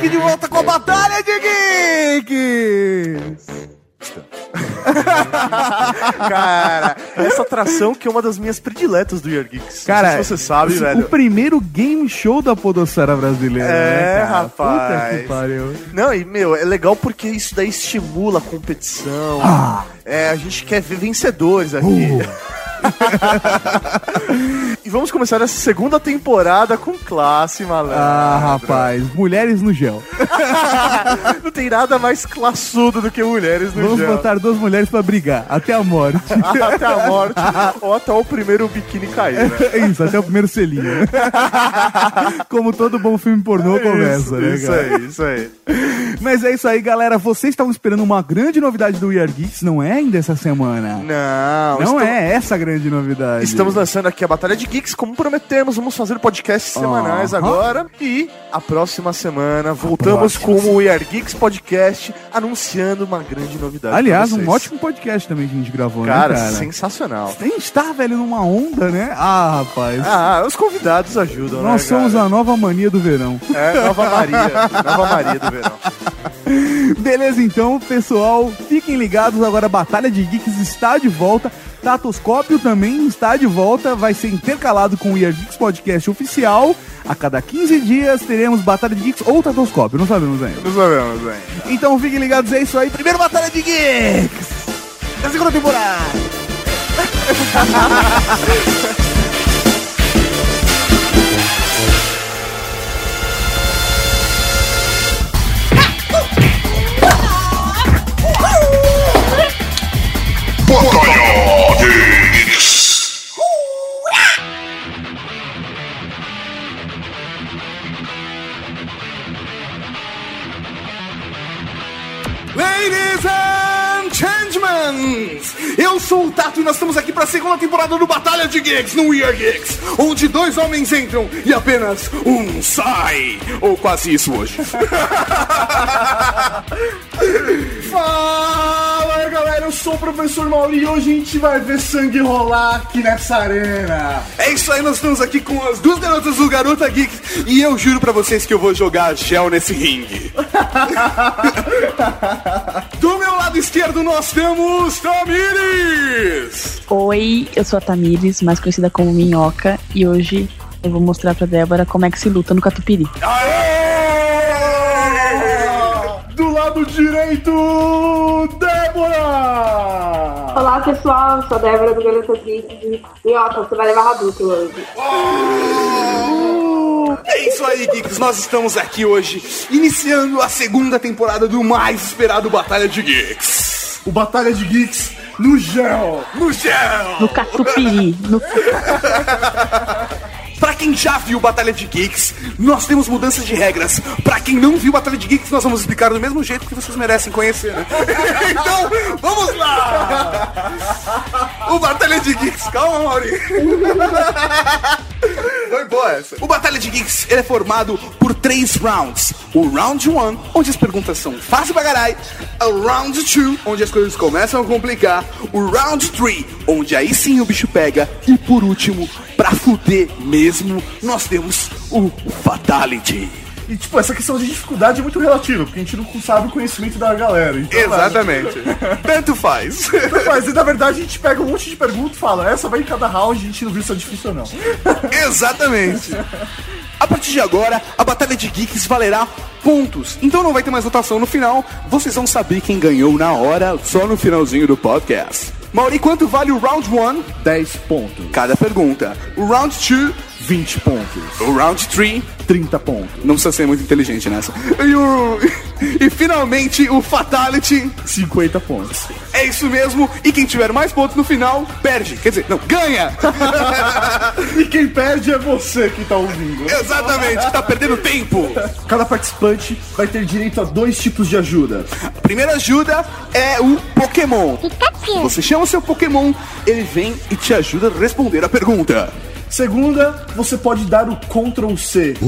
aqui de volta com a Batalha de Geeks! Cara, essa atração que é uma das minhas prediletas do Year Geeks. Cara, se você sabe, esse- velho. O primeiro game show da podosfera brasileira. É, né, rapaz. Puta que pariu. Não, e meu, é legal porque isso daí estimula a competição. Ah. É, a gente quer ver vencedores aqui. Uh. e vamos começar essa segunda temporada com classe, malandro. Ah, rapaz, mulheres no gel. Não tem nada mais classudo do que mulheres no Vamos gel. botar duas mulheres pra brigar, até a morte. Até a morte ou até o primeiro biquíni cair, né? Isso, até o primeiro selinho. Como todo bom filme pornô começa, isso, né, isso cara? aí, isso aí. Mas é isso aí, galera. Vocês estavam esperando uma grande novidade do We Are Geeks, não é ainda essa semana? Não, Não estamos- é essa a grande novidade. Estamos lançando aqui a Batalha de Geeks, como prometemos, vamos fazer podcasts semanais agora. E a próxima semana voltamos com o We Are Geeks Podcast, anunciando uma grande novidade. Aliás, um ótimo podcast também que a gente gravou, Cara, né, cara? sensacional. A gente tá, velho, numa onda, né? Ah, rapaz. Ah, os convidados ajudam, Nós né, somos cara? a nova mania do verão. É, Nova Maria. Nova Maria do verão. Beleza, então, pessoal, fiquem ligados. Agora a Batalha de Geeks está de volta. Tatoscópio também está de volta. Vai ser intercalado com o Year Geeks Podcast oficial. A cada 15 dias teremos Batalha de Geeks ou Tatoscópio, não sabemos ainda. Não sabemos, velho. Então fiquem ligados, é isso aí. Primeiro Batalha de Geeks da segunda temporada. sou o Tato e nós estamos aqui para a segunda temporada do Batalha de Geeks no We Are Geeks, onde dois homens entram e apenas um sai, ou quase isso hoje. Fala eu sou o professor Mauri e hoje a gente vai ver sangue rolar aqui nessa arena. É isso aí, nós estamos aqui com as duas garotas do Garota Geeks e eu juro pra vocês que eu vou jogar gel nesse ringue. Do meu lado esquerdo nós temos Tamires! Oi, eu sou a Tamires, mais conhecida como Minhoca, e hoje eu vou mostrar pra Débora como é que se luta no catupiry. Do lado direito, Olá pessoal, eu sou a Débora do Galeta Geeks e ó, você vai levar Hadouken hoje. É isso aí, Geeks. Nós estamos aqui hoje iniciando a segunda temporada do mais esperado Batalha de Geeks. O Batalha de Geeks no gel. No gel. No catupiry, no quem já viu Batalha de Geeks, nós temos mudanças de regras. Pra quem não viu Batalha de Geeks, nós vamos explicar do mesmo jeito que vocês merecem conhecer, né? então, vamos lá! O Batalha de Geeks, calma, Mauri. Foi boa essa. O Batalha de Geeks é formado por três rounds. O round 1, onde as perguntas são fáceis pra caralho. O round 2, onde as coisas começam a complicar. O round 3, onde aí sim o bicho pega. E por último, pra fuder mesmo, nós temos o Fatality. E, tipo, essa questão de dificuldade é muito relativa, porque a gente não sabe o conhecimento da galera. Então, Exatamente. Tanto faz. Mas, na verdade, a gente pega um monte de perguntas e fala, essa vai em cada round, a gente não viu se é difícil ou não. Exatamente. A partir de agora, a Batalha de Geeks valerá pontos. Então não vai ter mais votação no final. Vocês vão saber quem ganhou na hora, só no finalzinho do podcast. Mauri, quanto vale o round 1? 10 pontos, Cada pergunta. O round 2, 20 pontos, o round 3. 30 pontos, Não precisa ser muito inteligente nessa. E, o... e finalmente o Fatality. 50 pontos. É isso mesmo. E quem tiver mais pontos no final, perde. Quer dizer, não, ganha. E quem perde é você que tá ouvindo. Exatamente, tá perdendo tempo. Cada participante vai ter direito a dois tipos de ajuda. A primeira ajuda é o Pokémon. Você chama o seu Pokémon, ele vem e te ajuda a responder a pergunta. Segunda, você pode dar o Ctrl C.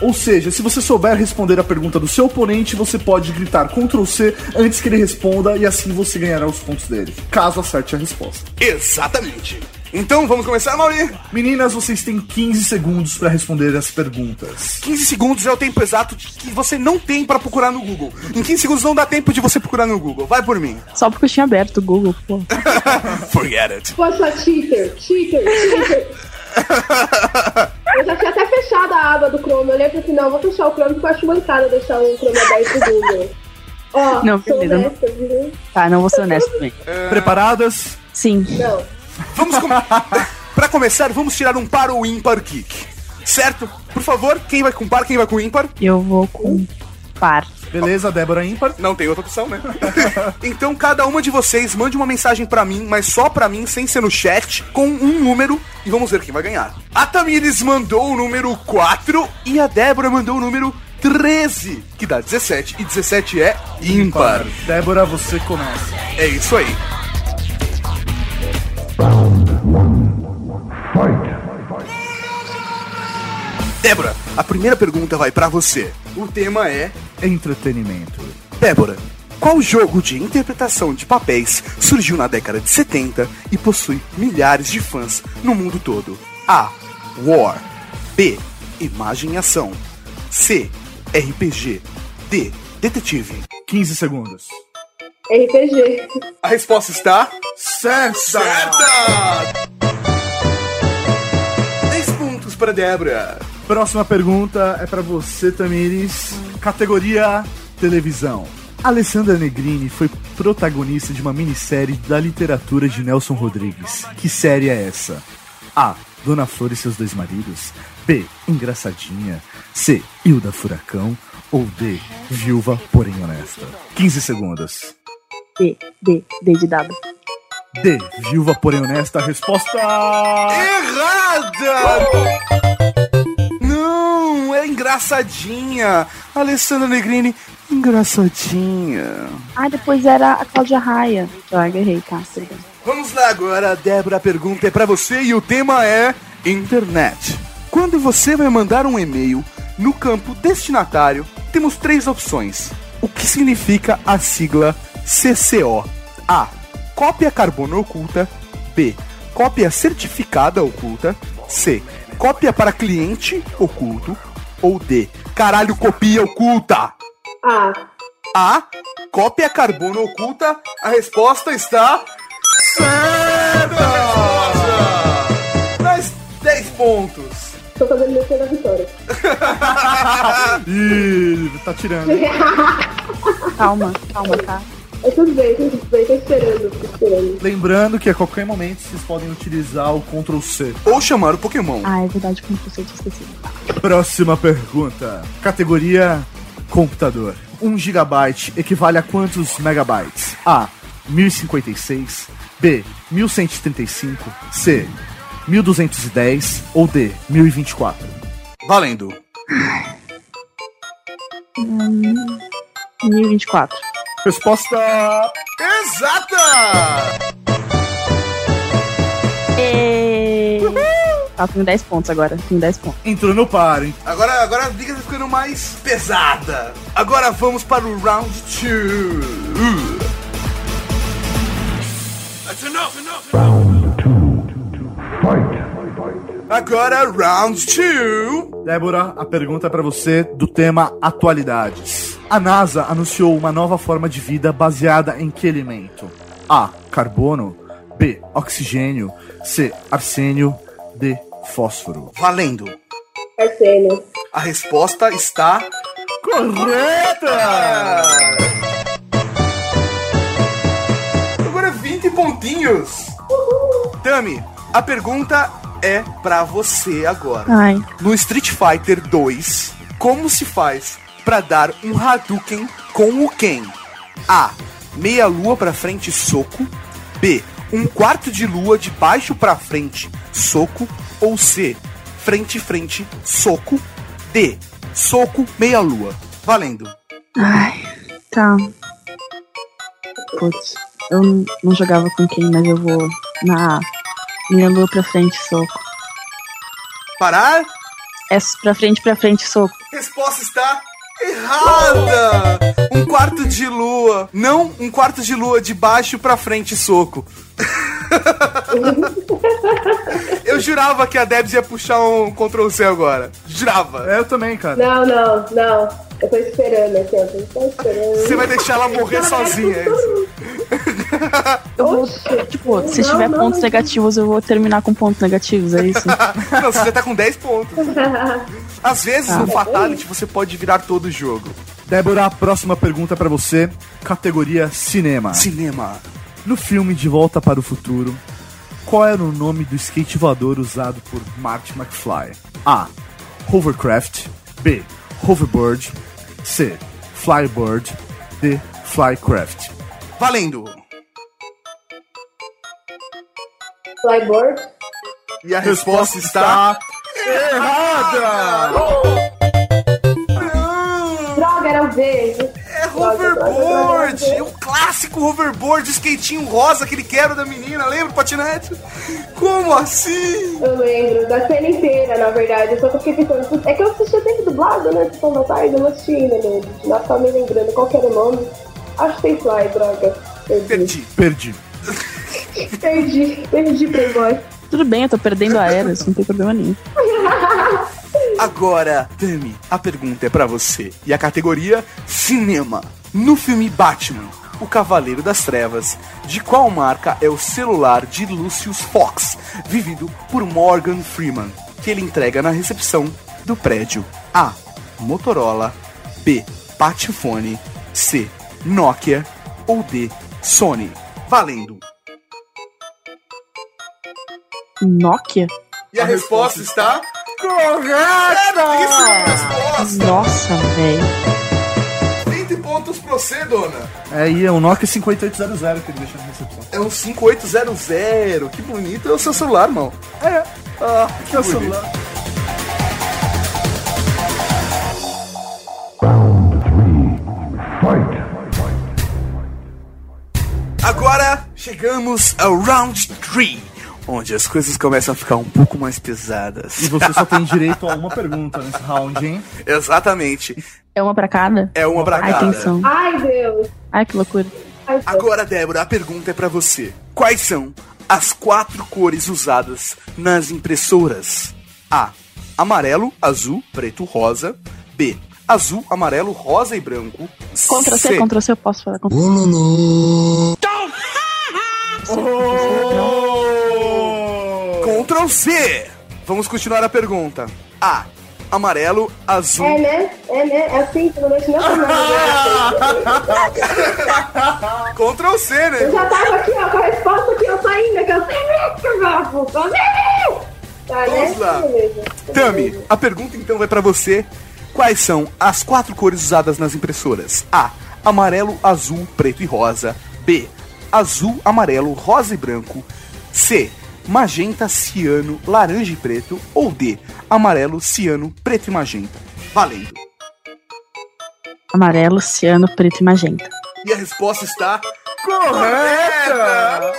Ou seja, se você souber responder a pergunta do seu oponente, você pode gritar Ctrl C antes que ele responda e assim você ganhará os pontos dele, caso acerte a resposta. Exatamente. Então, vamos começar, Mauri? Meninas, vocês têm 15 segundos pra responder as perguntas. 15 segundos é o tempo exato que você não tem pra procurar no Google. Em 15 segundos não dá tempo de você procurar no Google. Vai por mim. Só porque eu tinha aberto o Google, pô. Forget it. Pô, sua cheater, cheater, cheater. Eu já tinha até fechado a aba do Chrome. Eu pra assim, não, vou fechar o Chrome porque eu acho mancada deixar o Chrome aberto do Google. Ó, Não, sou beleza. honesta, viu? Tá, não vou ser honesto também. Preparadas? Sim. Não. Vamos com... Pra começar, vamos tirar um par ou ímpar kick. Certo? Por favor, quem vai com par, quem vai com ímpar? Eu vou com par. Beleza, Débora ímpar. Não tem outra opção, né? então cada uma de vocês mande uma mensagem pra mim, mas só pra mim, sem ser no chat, com um número e vamos ver quem vai ganhar. A Tamires mandou o número 4 e a Débora mandou o número 13, que dá 17 e 17 é ímpar. Débora, você começa. É isso aí. Débora, a primeira pergunta vai pra você. O tema é Entretenimento. Débora, qual jogo de interpretação de papéis surgiu na década de 70 e possui milhares de fãs no mundo todo? A. War. B. Imagem e ação. C. RPG. D. Detetive. 15 segundos. RPG. A resposta está Certa! certa! 10 pontos para Débora. Próxima pergunta é pra você, Tamires. Categoria televisão. Alessandra Negrini foi protagonista de uma minissérie da literatura de Nelson Rodrigues. Que série é essa? A. Dona Flor e seus dois maridos. B. Engraçadinha. C. Hilda Furacão. Ou D. Viúva, porém honesta. 15 segundos. D, D, D de dado. D. Viúva, porém honesta. Resposta. Errada! É engraçadinha. Alessandra Negrini, engraçadinha. Ah, depois era a Cláudia Raia. Eu agarrei, tá? Tudo bem. Vamos lá agora, Débora, a pergunta é pra você e o tema é internet. Quando você vai mandar um e-mail, no campo destinatário, temos três opções. O que significa a sigla CCO? A. Cópia carbono oculta. B. Cópia certificada oculta. C. Cópia para cliente oculto. Ou D. Caralho, copia oculta. A. A. Cópia carbono oculta. A resposta está. Certa! Mais 10 pontos. Tô fazendo meu da vitória. Ih, tá tirando. Calma, calma, tá? É tudo bem, tudo bem, tô esperando, tô esperando. Lembrando que a qualquer momento vocês podem utilizar o Ctrl C. Ou chamar o Pokémon. Ah, é verdade, como você tinha esquecido. Próxima pergunta. Categoria computador. 1 GB equivale a quantos megabytes? A. 1056. B. 1135. C. 1210. Ou D. 1024. Valendo. 1024. Resposta. Exata! E... Tá, tenho 10 pontos agora. Tenho 10 pontos. Entrou no par, hein? Agora, agora a briga tá ficando mais pesada. Agora vamos para o round 2. That's enough, enough. Agora, round 2. Débora, a pergunta é pra você do tema atualidades. A NASA anunciou uma nova forma de vida baseada em que elemento? A. Carbono. B. Oxigênio. C. Arsênio. D. Fósforo. Valendo. Arsênio. A resposta está Correta! Agora 20 pontinhos. Tami, a pergunta é pra você agora. Ai, No Street Fighter 2, como se faz pra dar um Hadouken com o Ken? A. Meia lua pra frente, soco. B. Um quarto de lua de baixo pra frente, soco. Ou C. Frente, frente, soco. D. Soco, meia lua. Valendo. ai, tá. Putz, eu não- jogava com quem, mas eu vou na A. Minha lua pra frente, soco. Parar? É pra frente, pra frente, soco. Resposta está errada! Um quarto de lua. Não um quarto de lua de baixo pra frente, soco. Eu jurava que a Debs ia puxar um Ctrl C agora. Jurava. É, eu também, cara. Não, não, não. Eu tô esperando aqui, ó. Eu tô esperando. Você vai deixar ela morrer sozinha. é isso? Eu vou, tipo, se Não, tiver não, pontos não. negativos, eu vou terminar com pontos negativos, é isso? Não, você já tá com 10 pontos. Às vezes Ah. no Fatality você pode virar todo o jogo. Débora, a próxima pergunta pra você. Categoria cinema. Cinema. No filme De Volta para o Futuro, qual era o nome do skate voador usado por Marty McFly? A. Hovercraft. B. Hoverboard. C. Flybird. D. Flycraft. Valendo. Flyboard. E a resposta está. errada! Droga, era o V. É hoverboard! É o clássico hoverboard, skatinho rosa que ele quebra da menina, lembra, patinete? Como assim? Eu lembro, da cena inteira, na verdade. Só eu fiquei pensando, é que eu assisti que dublado, né? Sessão da tarde, eu assisti ainda, né? Não tava me lembrando qual que era o nome. Acho que tem Fly, droga. Perdi. Perdi. Perdi. Perdi, perdi, Playboy. Tudo bem, eu tô perdendo a era, isso não tem problema nenhum. Agora, Tami, a pergunta é pra você. E a categoria Cinema. No filme Batman, o Cavaleiro das Trevas, de qual marca é o celular de Lucius Fox, vivido por Morgan Freeman, que ele entrega na recepção do prédio? A. Motorola. B. Patifone. C. Nokia. Ou D. Sony. Valendo. Nokia? E a resposta está correta! Nossa, velho. 20 pontos pra você, dona. É, e é um Nokia 5800 que ele deixa na recepção. É um 5800. Que bonito é o seu celular, irmão. É. Ah, que Meu bonito. celular. Agora chegamos ao round 3, onde as coisas começam a ficar um pouco mais pesadas. E você só tem direito a uma pergunta nesse round, hein? Exatamente. É uma pra cada? É uma pra Ai, cada. atenção. Ai, Deus. Ai, que loucura. Ai, Deus. Agora, Débora, a pergunta é pra você. Quais são as quatro cores usadas nas impressoras? A. Amarelo, azul, preto, rosa. B. Azul, amarelo, rosa e branco. Ctrl C, Ctrl C, eu posso falar. Ctrl Ctrl C. Vamos continuar a pergunta. A. Amarelo, azul. É, né? É, né? É assim, pelo menos não foi nada. Ctrl C, Eu né? já tava aqui, ó, com a resposta aqui, eu saindo, que eu sei Tá, né? Vamos lá. Beleza. Tami, a pergunta então vai pra você. Quais são as quatro cores usadas nas impressoras? A. Amarelo, azul, preto e rosa. B. Azul, amarelo, rosa e branco. C. Magenta, ciano, laranja e preto. Ou D. Amarelo, ciano, preto e magenta. Valendo. Amarelo, ciano, preto e magenta. E a resposta está Correta!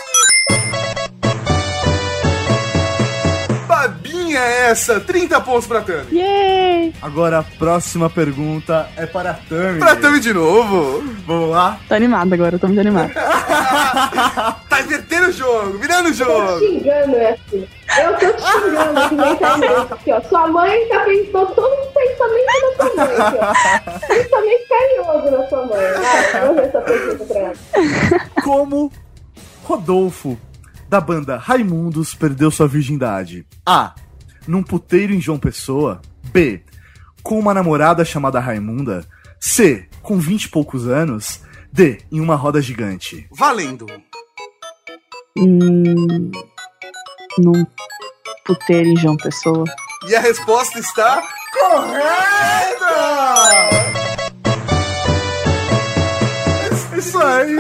Babinha essa! 30 pontos pra Tami. Yay! Agora a próxima pergunta é para a Tami. Pra Tami de novo. Vamos lá? Tô animada agora, eu tô muito animada. Tá invertendo o jogo, virando o Eu tô jogo. te xingando, é assim. Eu tô te xingando aqui na internet. Aqui, ó. Sua mãe já pensou todo o pensamento da sua mãe. Aqui, ó. Pensamento carinhoso na sua mãe. Vai, vamos ver essa pergunta pra ela. Como Rodolfo, da banda Raimundos, perdeu sua virgindade? A. Num puteiro em João Pessoa. B. Com uma namorada chamada Raimunda. C. Com 20 e poucos anos. D. Em uma roda gigante. Valendo. Hum, num puteiro em João Pessoa. E a resposta está correta! Isso aí!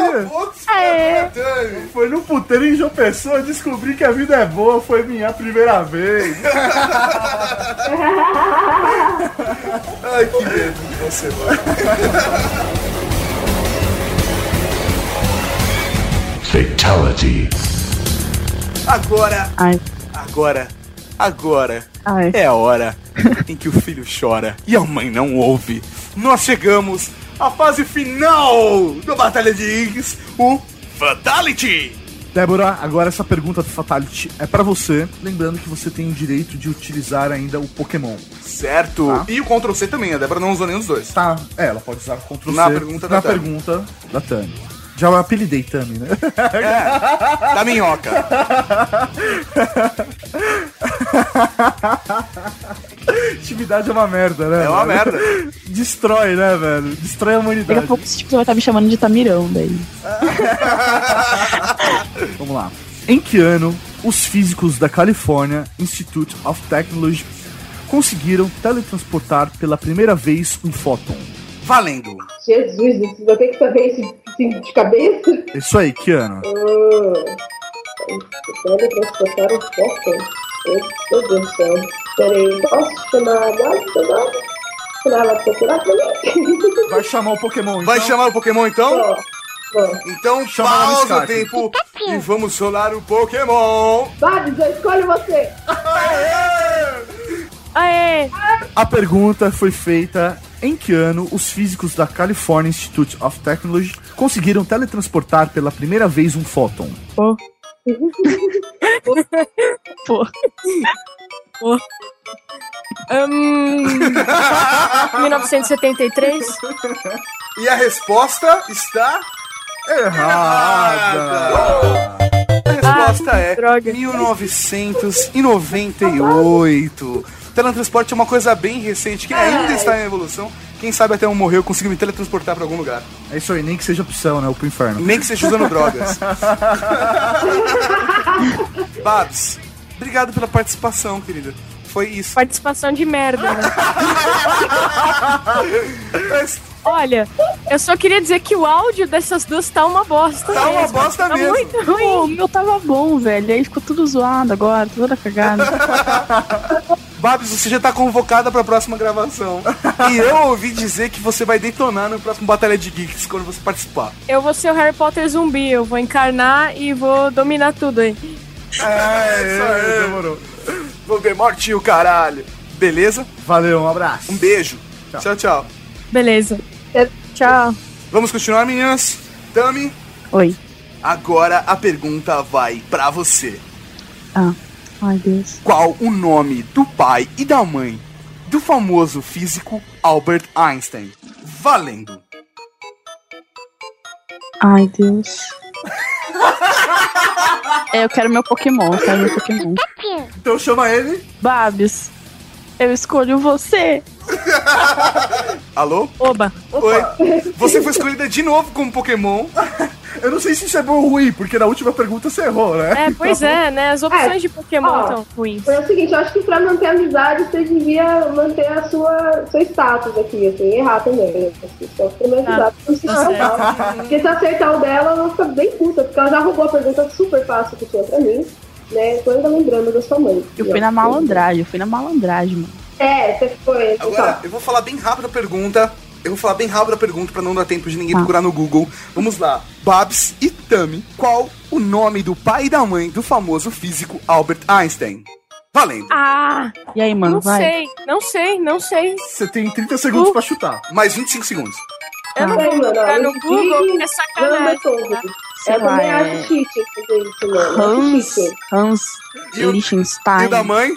Tami. Foi no puteiro em João Pessoa descobri que a vida é boa, foi minha primeira vez. Ai, que medo de você, mano. Fatality. Agora, Ai, agora, agora ai. é a hora em que o filho chora e a mãe não ouve. Nós chegamos à fase final da Batalha de Iggs, o Fatality. Débora, agora essa pergunta do Fatality é pra você. Lembrando que você tem o direito de utilizar ainda o Pokémon. Certo. Tá. E o Ctrl C também, a Débora não usou nenhum dos dois. Tá, é, ela pode usar o Ctrl Na C pergunta da na Tami. pergunta da Tami. Já eu apelidei Tami, né? Da minhoca. Intimidade é uma merda, né? É uma velho? merda. Destrói, né, velho? Destrói a Daqui humanidade. a pouco tipo, você vai estar me chamando de Tamirão daí. Vamos lá. Em que ano os físicos da California Institute of Technology conseguiram teletransportar pela primeira vez um fóton? Valendo. Jesus, você vai ter que saber isso assim, de cabeça? Isso aí, que ano? Pode transportar o foco? Meu Deus do céu. Peraí, posso chamar agora? Chamar ela pra procurar pra mim? Vai chamar o Pokémon, Vai então? chamar o Pokémon então? Então Chama pausa o tempo e vamos solar o Pokémon. Babs, eu escolho você. Aê! A pergunta foi feita em que ano os físicos da California Institute of Technology conseguiram teletransportar pela primeira vez um fóton? Pô. Pô. Hum, 1973? E a resposta está Errada! A resposta Ah, é droga. 1998. Teletransporte é uma coisa bem recente que ainda está em evolução. Quem sabe até eu morrer eu consigo me teletransportar pra algum lugar. É isso aí, nem que seja opção, né? O pro inferno. Nem que seja usando drogas. Babs, obrigado pela participação, querida. Foi isso. Participação de merda, né? Olha, eu só queria dizer que o áudio dessas duas tá uma bosta. Tá uma mesmo. bosta tá mesmo. muito Pô, o ruim. meu tava bom, velho. Aí ficou tudo zoado agora, toda cagada. Babs, você já tá convocada pra próxima gravação. E eu ouvi dizer que você vai detonar no próximo Batalha de Geeks quando você participar. Eu vou ser o Harry Potter zumbi, eu vou encarnar e vou dominar tudo aí. É, isso aí. demorou. Voldemort e o caralho. Beleza? Valeu, um abraço. Um beijo. Tchau, tchau. Beleza. Tchau. Vamos continuar, meninas? Tami, Oi. agora a pergunta vai pra você. Ah. Ai, Deus. Qual o nome do pai e da mãe do famoso físico Albert Einstein? Valendo. Ai, Deus. É, eu quero meu Pokémon, eu quero meu Pokémon. Então chama ele. Babs, eu escolho você. Alô? Oba. Oi. Você foi escolhida de novo como Pokémon. Eu não sei se isso é bom ou ruim, porque na última pergunta você errou, né? É, pois é, né? As opções É. de Pokémon Ó. estão ruins. Foi o seguinte, eu acho que pra manter a amizade, você devia manter a sua, seu status aqui, assim, errar também. Assim, só Tá. pra não se Tá estressar. Porque se acertar o dela, ela fica bem puta, porque ela já roubou a pergunta super fácil que tinha pra mim, né? Tô ainda lembrando da sua mãe. Eu fui na malandragem, eu fui na malandragem, mano. É, você foi. Agora, Então, eu vou falar bem rápido a pergunta. Eu vou falar bem rápido a pergunta pra não dar tempo de ninguém Tá. procurar no Google. Vamos lá. Babs e Tami. Qual o nome do pai e da mãe do famoso físico Albert Einstein? Valendo. Ah, E aí, mano, não vai. sei, não sei, não sei. Você tem 30 segundos pra chutar. Mais 25 segundos. Eu não Vai, vou procurar no Google, é sacanagem. Tolkien. Sei Eu lá, também é- acho cheat fazer isso, mano. Hans. Hans Liechtenstein. E da mãe?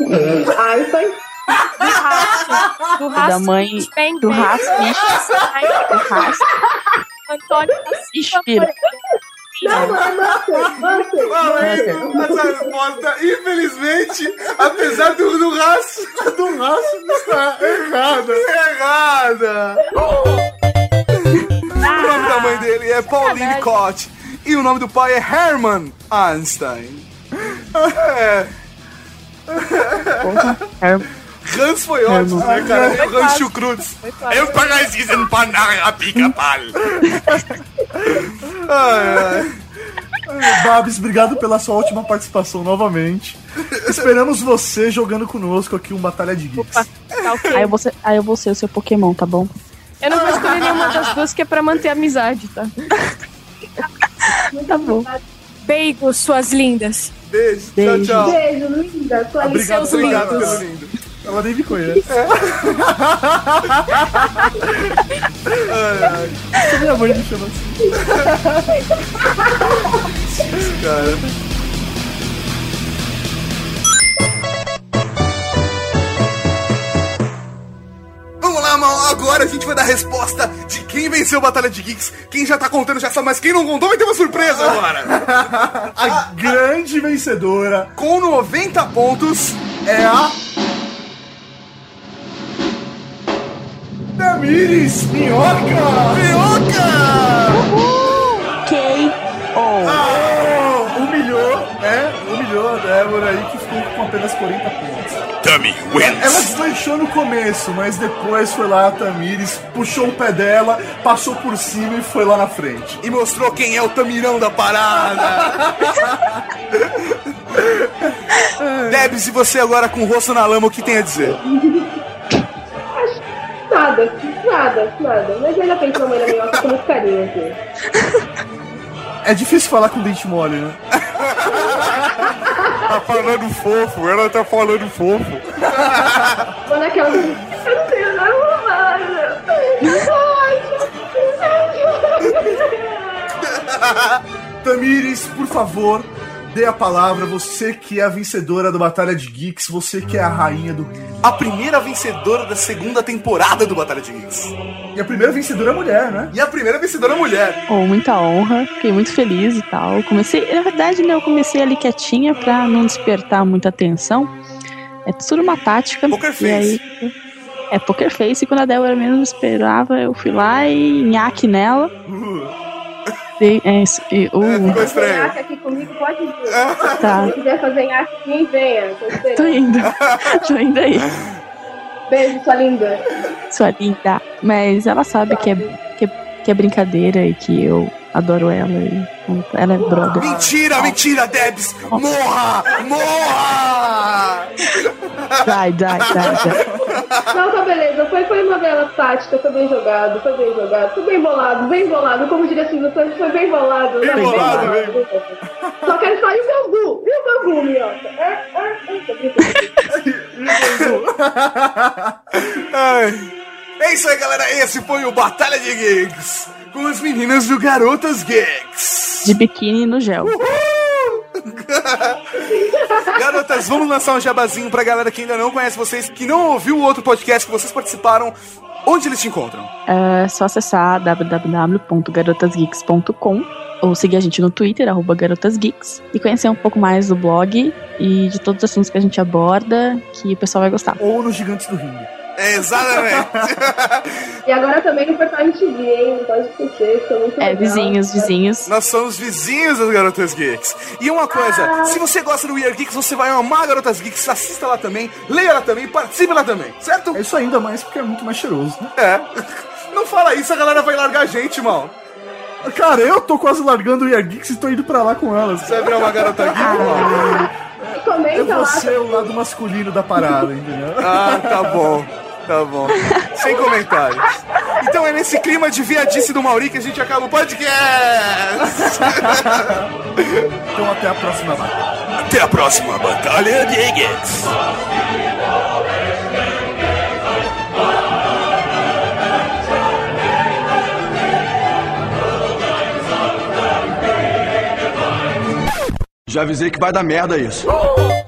Einstein. Do da Raça mãe Spen- do Haas Ai, do Haas Antônio Inspira. Não, mano, você, você. Essa resposta, infelizmente, apesar do, do raço, Do raço está errado. errada. O nome da mãe dele é Pauline. Cott. E o nome do pai é Hermann Einstein. É, Her- Hans foi ótimo, né, cara? O Hans quase. Eu pagar diesen Panara pica-pau. Ai, ai. Babs, obrigado pela sua última participação novamente. Esperamos você jogando conosco aqui um Batalha de Geeks. Tá ok. Aí eu, vou ser, aí eu vou ser o seu Pokémon, tá bom? Eu não vou escolher nenhuma das duas que é pra manter a amizade, tá? Tá bom. Beijo, suas lindas. Beijo, Beijo. tchau, tchau. Beijo, linda. Sua Obrigado, seus Obrigado lindos. pelo lindo. Ela nem me conhece. Minha mãe me chama assim. cara. Vamos lá, mal. Agora a gente vai dar a resposta de quem venceu a Batalha de Geeks. Quem já tá contando já sabe, mas quem não contou vai ter uma surpresa agora. A grande vencedora Com 90 pontos, é a. Tamires Minhoca! Minhoca! K.O. Oh, humilhou, né? Humilhou a Débora aí que ficou com apenas 40 pontos. Dummy Ela wins. deslanchou no começo, mas depois foi lá a Tamires, puxou o pé dela, passou por cima e foi lá na frente. E mostrou quem é o Tamirão da parada. Debs, e você agora com o rosto na lama, o que tem a dizer? Nada, nada, nada. Mas ainda penso na mãe da minhoca com muito carinho aqui. É difícil falar com dente mole, né? Tá falando fofo, ela tá falando fofo. Vou naquela. Eu não tenho nada Tamires, por favor, dê a palavra. Você que é a vencedora da Batalha de Geeks, você que é a rainha do. A primeira vencedora da segunda temporada do Batalha de Geeks. E a primeira vencedora é mulher, né? E a primeira vencedora mulher. Oh, muita honra, fiquei muito feliz e tal. Comecei, na verdade, né, eu comecei ali quietinha pra não despertar muita atenção. É tudo uma tática. Poker e face. aí, é poker face, e quando a Débora menos esperava, eu fui lá e nhaque nela. Dei- é, e, uh, Ficou estranho. Aqui comigo, pode vir. tá, Se quiser fazer nhaque aqui, venha. Tô tô indo, tô indo aí, Beijo, sua linda. sua linda. Mas ela sabe que é, que, é, que é brincadeira e que eu adoro ela. E ela é brother. Mentira, mentira, Debs! Morra! Morra! Dai, dai, dai, dai. Não, tá beleza. Foi, foi uma bela tática, foi bem jogado, foi bem jogado. Foi bem bolado, bem bolado. Como diria Silvio Santos, foi bem bolado. Bem né? bolado, Só quero sair o Gambu. E o Gambu, minhoca? É, é, é. É isso aí, galera. Esse foi o Batalha de Geeks. Com as meninas do Garotas Geeks. De biquíni no gel. Garotas, vamos lançar um jabazinho pra galera que ainda não conhece vocês, que não ouviu o outro podcast que vocês participaram. Onde eles te encontram? É só acessar www.garotasgeeks.com ou seguir a gente no Twitter, arroba garotasgeeks, e conhecer um pouco mais do blog e de todos os assuntos que a gente aborda, que o pessoal vai gostar. Ou nos Gigantes do Ringue. É, exatamente. E agora também no Portal MTV, hein? Não pode esquecer, foi muito É, legal. vizinhos, vizinhos. Nós somos vizinhos das Garotas Geeks. E uma coisa, se você gosta do We Are Geeks, você vai amar Garotas Geeks, assista lá também, leia lá também, participe lá também, certo? É isso ainda mais porque é muito mais cheiroso, né? É. Não fala isso, a galera vai largar a gente, mal. Cara, eu tô quase largando o Year Geeks e tô indo pra lá com elas. Você vai virar uma garota geek, mal? E Eu comenta vou lá. ser o lado masculino da parada, entendeu? Ah, tá bom. Tá bom. Sem comentários. Então é nesse clima de viadice do Mauri que a gente acaba o podcast. Então até a próxima batalha. Até a próxima Batalha de Geeks. Já avisei que vai dar merda isso. Oh!